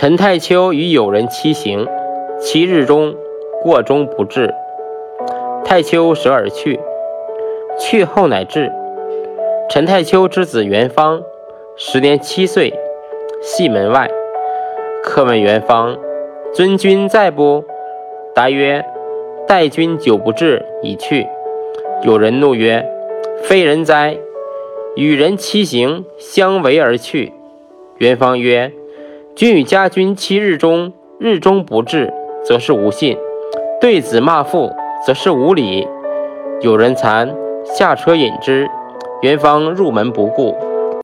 陈太丘与友人期行，七日中，过中不至。太丘舍而去，去后乃至。陈太丘之子元方，时年七岁，系门外。客问元方：“尊君在不？”答曰：“待君久不至，已去。”有人怒曰：“非人哉！与人期行，相违而去。”元方曰：“君与家君期日中，日中不至，则是无信；对子骂父，则是无礼。”有人惭，下车引之。元方入门不顾。